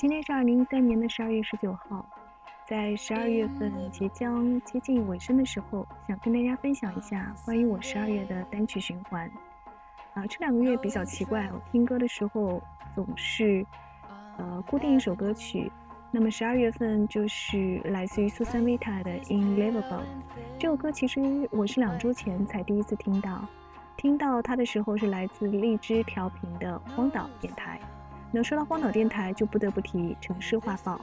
今天是二零一三年的十二月十九号，在十二月份即将接近尾声的时候，想跟大家分享一下关于我十二月的单曲循环。啊，这两个月比较奇怪，我听歌的时候总是呃固定一首歌曲。那么十二月份就是来自于苏珊·维塔的《Inlivable》这首歌，其实我是两周前才第一次听到，听到它的时候是来自荔枝调频的荒岛电台。能说到荒岛电台，就不得不提城市画报。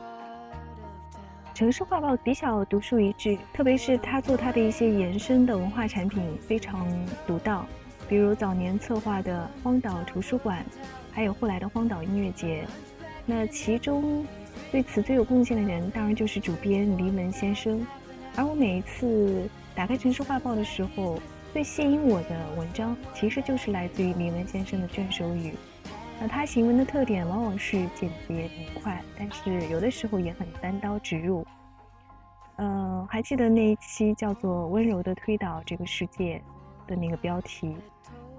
城市画报比较独树一帜，特别是他做他的一些延伸的文化产品非常独到，比如早年策划的荒岛图书馆，还有后来的荒岛音乐节。那其中对此最有贡献的人，当然就是主编黎文先生。而我每一次打开城市画报的时候，最吸引我的文章，其实就是来自于黎文先生的卷首语。那他行文的特点往往是简洁明快，但是有的时候也很单刀直入。嗯，还记得那一期叫做《温柔的推倒这个世界》的那个标题？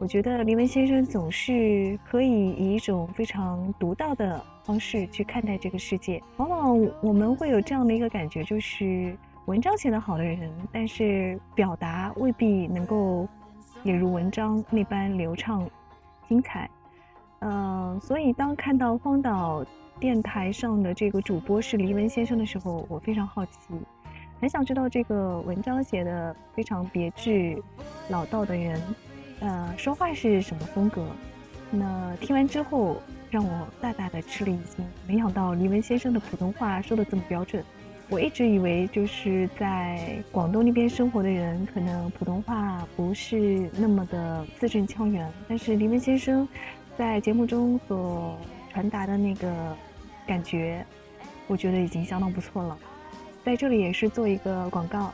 我觉得林文先生总是可以以一种非常独到的方式去看待这个世界。往往我们会有这样的一个感觉，就是文章写得好的人，但是表达未必能够也如文章那般流畅、精彩。嗯，所以当看到荒岛电台上的这个主播是黎文先生的时候，我非常好奇，很想知道这个文章写的非常别致、老道的人，呃，说话是什么风格？那听完之后，让我大大的吃了一惊，没想到黎文先生的普通话说的这么标准。我一直以为就是在广东那边生活的人，可能普通话不是那么的字正腔圆，但是黎文先生。在节目中所传达的那个感觉，我觉得已经相当不错了。在这里也是做一个广告，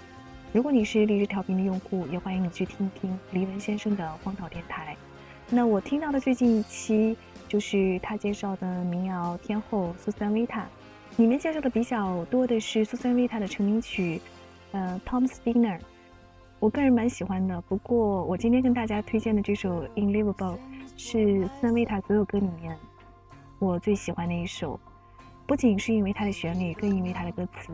如果你是荔枝调频的用户，也欢迎你去听一听黎文先生的荒岛电台。那我听到的最近一期就是他介绍的民谣天后苏珊·维塔，里面介绍的比较多的是苏珊·维塔的成名曲，呃，Tom Spinner，我个人蛮喜欢的。不过我今天跟大家推荐的这首《Inlivable》。是苏珊维塔所有歌里面我最喜欢的一首，不仅是因为它的旋律，更因为它的歌词。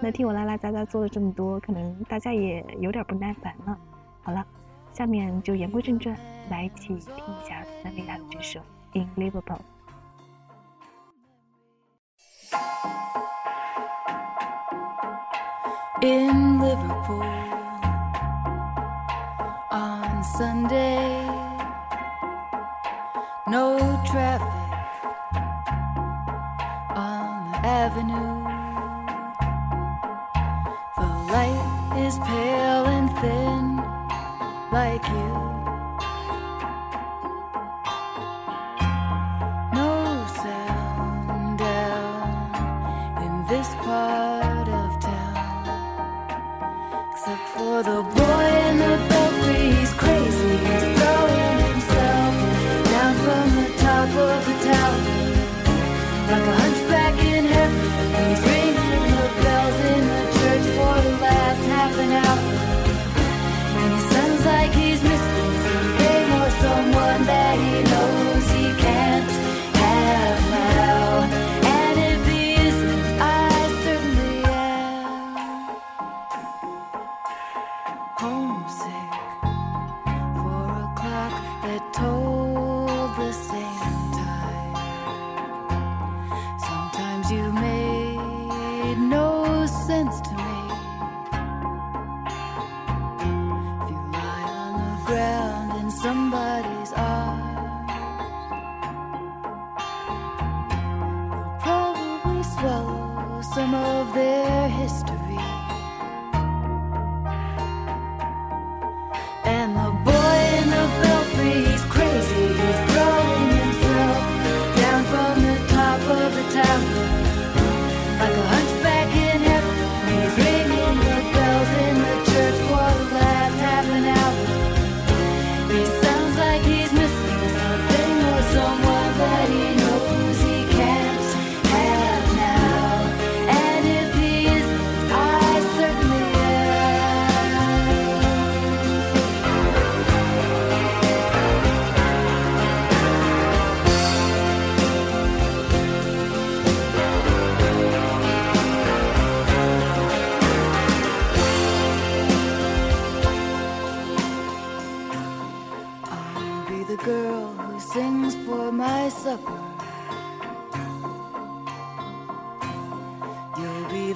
那听我拉拉杂杂做了这么多，可能大家也有点不耐烦了。好了，下面就言归正传，来一起听一下苏珊维塔的这首《in liveable》。In Liverpool on Sunday. No traffic on the avenue. The light is pale and thin, like you.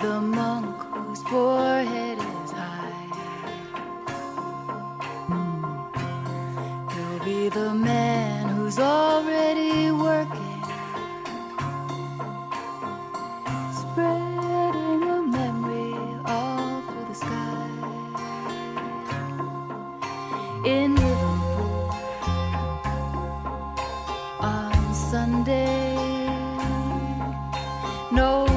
The monk whose forehead is high. He'll be the man who's already working, spreading a memory all through the sky. In Liverpool on Sunday, no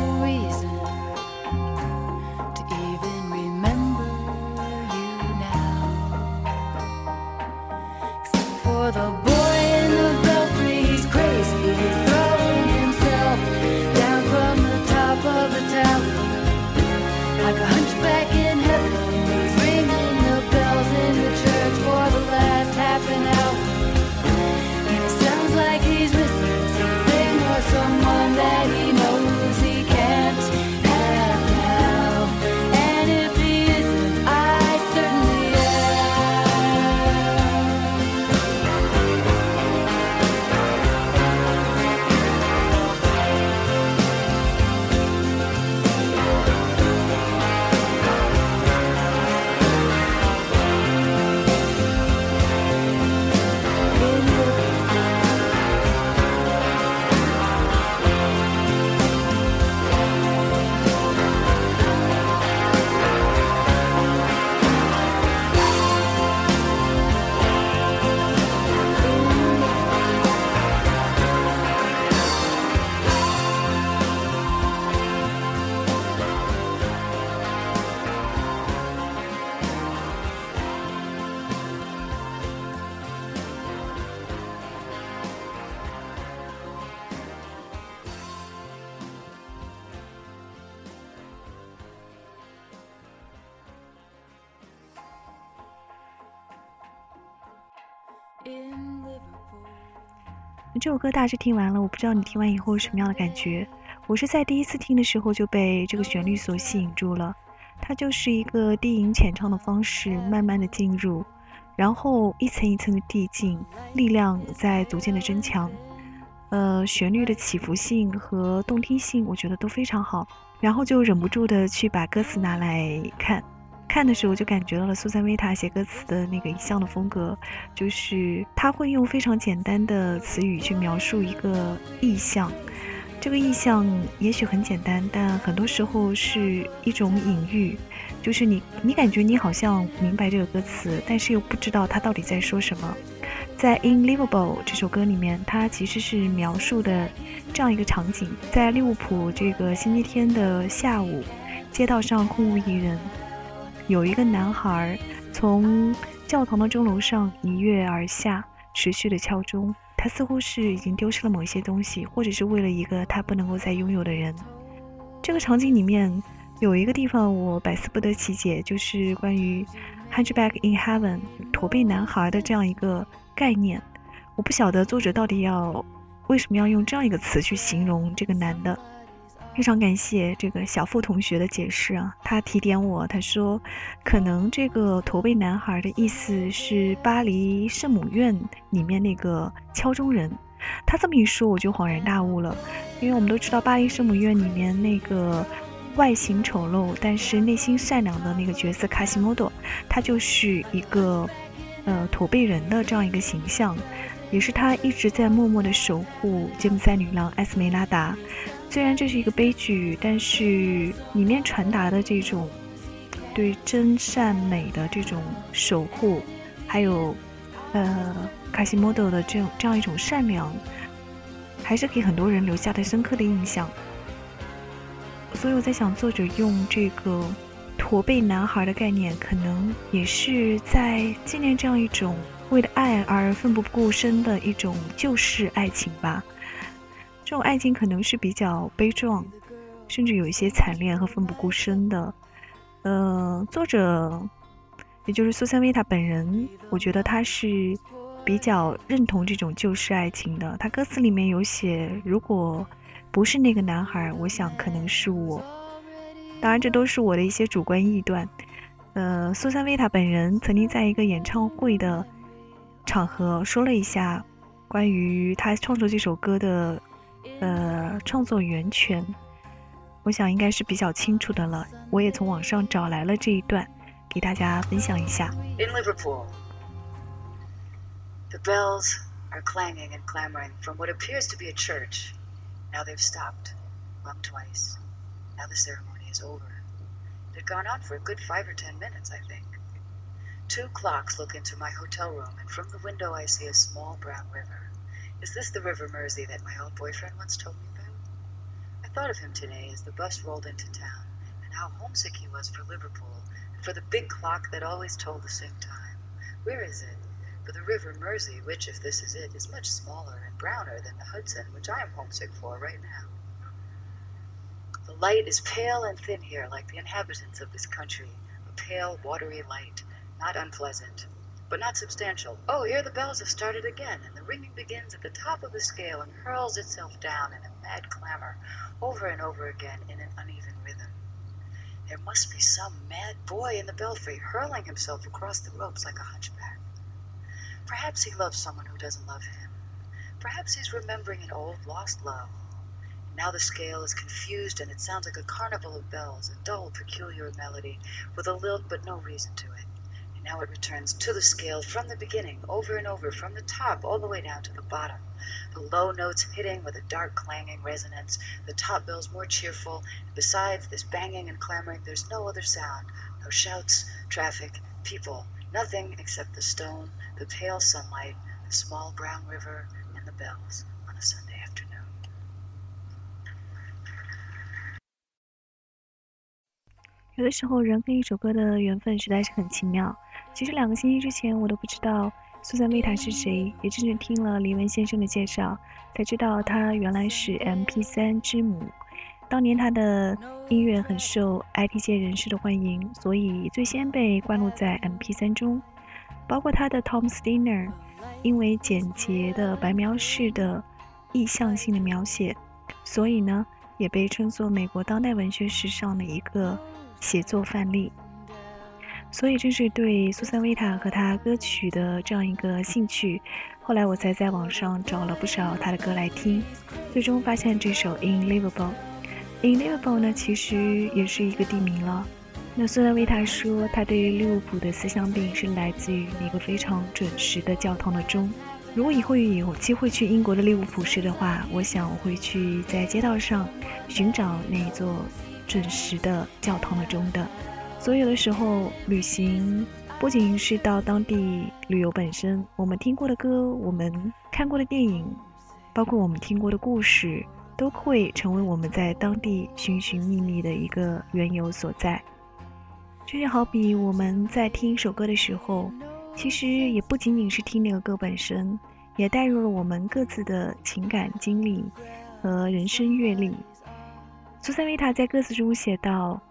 这首歌大致听完了，我不知道你听完以后什么样的感觉。我是在第一次听的时候就被这个旋律所吸引住了，它就是一个低吟浅唱的方式，慢慢的进入，然后一层一层的递进，力量在逐渐的增强。呃，旋律的起伏性和动听性，我觉得都非常好，然后就忍不住的去把歌词拿来看。看的时候就感觉到了苏珊维塔写歌词的那个一向的风格，就是他会用非常简单的词语去描述一个意象，这个意象也许很简单，但很多时候是一种隐喻，就是你你感觉你好像明白这个歌词，但是又不知道他到底在说什么。在《In Liverpool》这首歌里面，它其实是描述的这样一个场景：在利物浦这个星期天的下午，街道上空无一人。有一个男孩从教堂的钟楼上一跃而下，持续的敲钟。他似乎是已经丢失了某一些东西，或者是为了一个他不能够再拥有的人。这个场景里面有一个地方我百思不得其解，就是关于 “Hunchback in Heaven” 驼背男孩的这样一个概念。我不晓得作者到底要为什么要用这样一个词去形容这个男的。非常感谢这个小付同学的解释啊，他提点我，他说，可能这个驼背男孩的意思是巴黎圣母院里面那个敲钟人。他这么一说，我就恍然大悟了，因为我们都知道巴黎圣母院里面那个外形丑陋但是内心善良的那个角色卡西莫多，他就是一个呃驼背人的这样一个形象，也是他一直在默默的守护吉普赛女郎艾斯梅拉达。虽然这是一个悲剧，但是里面传达的这种对真善美的这种守护，还有呃卡西莫多的这种这样一种善良，还是给很多人留下了深刻的印象。所以我在想，作者用这个驼背男孩的概念，可能也是在纪念这样一种为了爱而奋不顾身的一种救世爱情吧。这种爱情可能是比较悲壮，甚至有一些惨烈和奋不顾身的。呃，作者，也就是苏珊维塔本人，我觉得他是比较认同这种旧式爱情的。他歌词里面有写：“如果不是那个男孩，我想可能是我。”当然，这都是我的一些主观臆断。呃，苏珊维塔本人曾经在一个演唱会的场合说了一下关于他创作这首歌的。呃，创作源泉， 我想应该是比较清楚的了。我也从网上找来了这一段，给大家分享一下。 In Liverpool, the bells are clanging and clamoring from what appears to be a church. Now they've stopped, rung twice. Now the ceremony is over. It had gone on for a good five or ten minutes, I think. Two clocks look into my hotel room, and from the window I see a small brown river. Is this the River Mersey that my old boyfriend once told me about? I thought of him today as the bus rolled into town, and how homesick he was for Liverpool, and for the big clock that always told the same time. Where is it? For the River Mersey, which, if this is it, is much smaller and browner than the Hudson, which I am homesick for right now. The light is pale and thin here, like the inhabitants of this country. A pale, watery light, not unpleasant, but not substantial. Oh, here the bells have started again, and the ringing begins at the top of the scale and hurls itself down in a mad clamor, over and over again in an uneven rhythm. There must be some mad boy in the belfry hurling himself across the ropes like a hunchback. Perhaps he loves someone who doesn't love him. Perhaps he's remembering an old lost love. Now the scale is confused and it sounds like a carnival of bells, a dull, peculiar melody with a lilt but no reason to it. And now it returns to the scale from the beginning, over and over, from the top all the way down to the bottom. The low notes hitting with a dark clanging resonance, the top bells more cheerful. Besides this banging and clamoring, there's no other sound, no shouts, traffic, people, nothing except the stone, the pale sunlight, the small brown river, and the bells on a Sunday afternoon. 有的时候，人和一首歌的缘分实在是很奇妙。 其实两个星期之前，我都不知道苏珊·维塔是谁，也正是听了黎文先生的介绍，才知道她原来是 MP3 之母。当年她的音乐很受 IT 界人士的欢迎，所以最先被灌录在 MP3 中。包括她的 Tom Steiner，因为简洁的白描式的意象性的描写，所以呢，也被称作美国当代文学史上的一个写作范例。所以正是对苏珊·维塔和她歌曲的这样一个兴趣，后来我才在网上找了不少她的歌来听，最终发现这首《In Liverpool》。《In Liverpool》呢，其实也是一个地名了。那苏珊·维塔说，她对于利物浦的思乡病是来自于那个非常准时的教堂的钟。如果以后有机会去英国的利物浦市的话，我想我会去在街道上寻找那座准时的教堂的钟的。所以有的时候旅行不仅是到当地旅游本身，我们听过的歌，我们看过的电影，包括我们听过的故事，都会成为我们在当地寻寻觅觅的一个缘由所在。这就好比我们在听一首歌的时候，其实也不仅仅是听那个歌本身，也带入了我们各自的情感经历和人生阅历。苏珊·维塔在歌词中写道。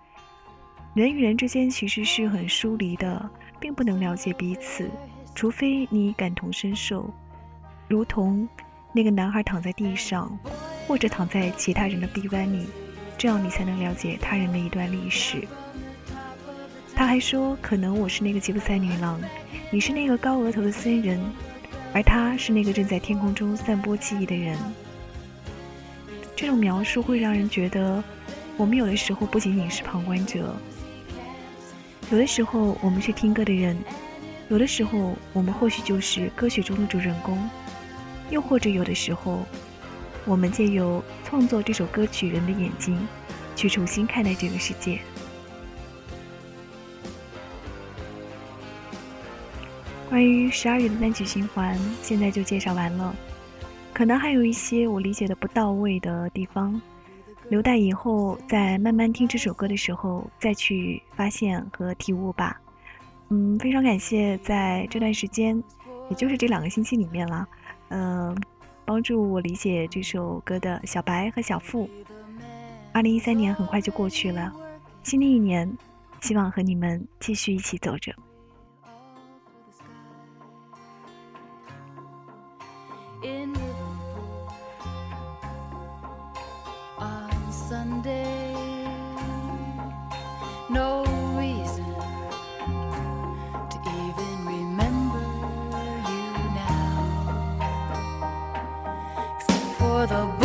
人与人之间其实是很疏离的，并不能了解彼此，除非你感同身受，如同那个男孩躺在地上，或者躺在其他人的臂弯里，这样你才能了解他人的一段历史。他还说，可能我是那个吉普赛女郎，你是那个高额头的僧人，而他是那个正在天空中散播记忆的人。这种描述会让人觉得，我们有的时候不仅仅是旁观者。有的时候我们是听歌的人，有的时候我们或许就是歌曲中的主人公，又或者有的时候，我们借由创作这首歌曲人的眼睛，去重新看待这个世界。关于十二月的单曲循环，现在就介绍完了，可能还有一些我理解的不到位的地方。留待以后再慢慢听这首歌的时候再去发现和体悟吧。嗯，非常感谢在这段时间，也就是这两个星期里面了，嗯，帮助我理解这首歌的小白和小付。二零一三年很快就过去了，新的一年，希望和你们继续一起走着。in the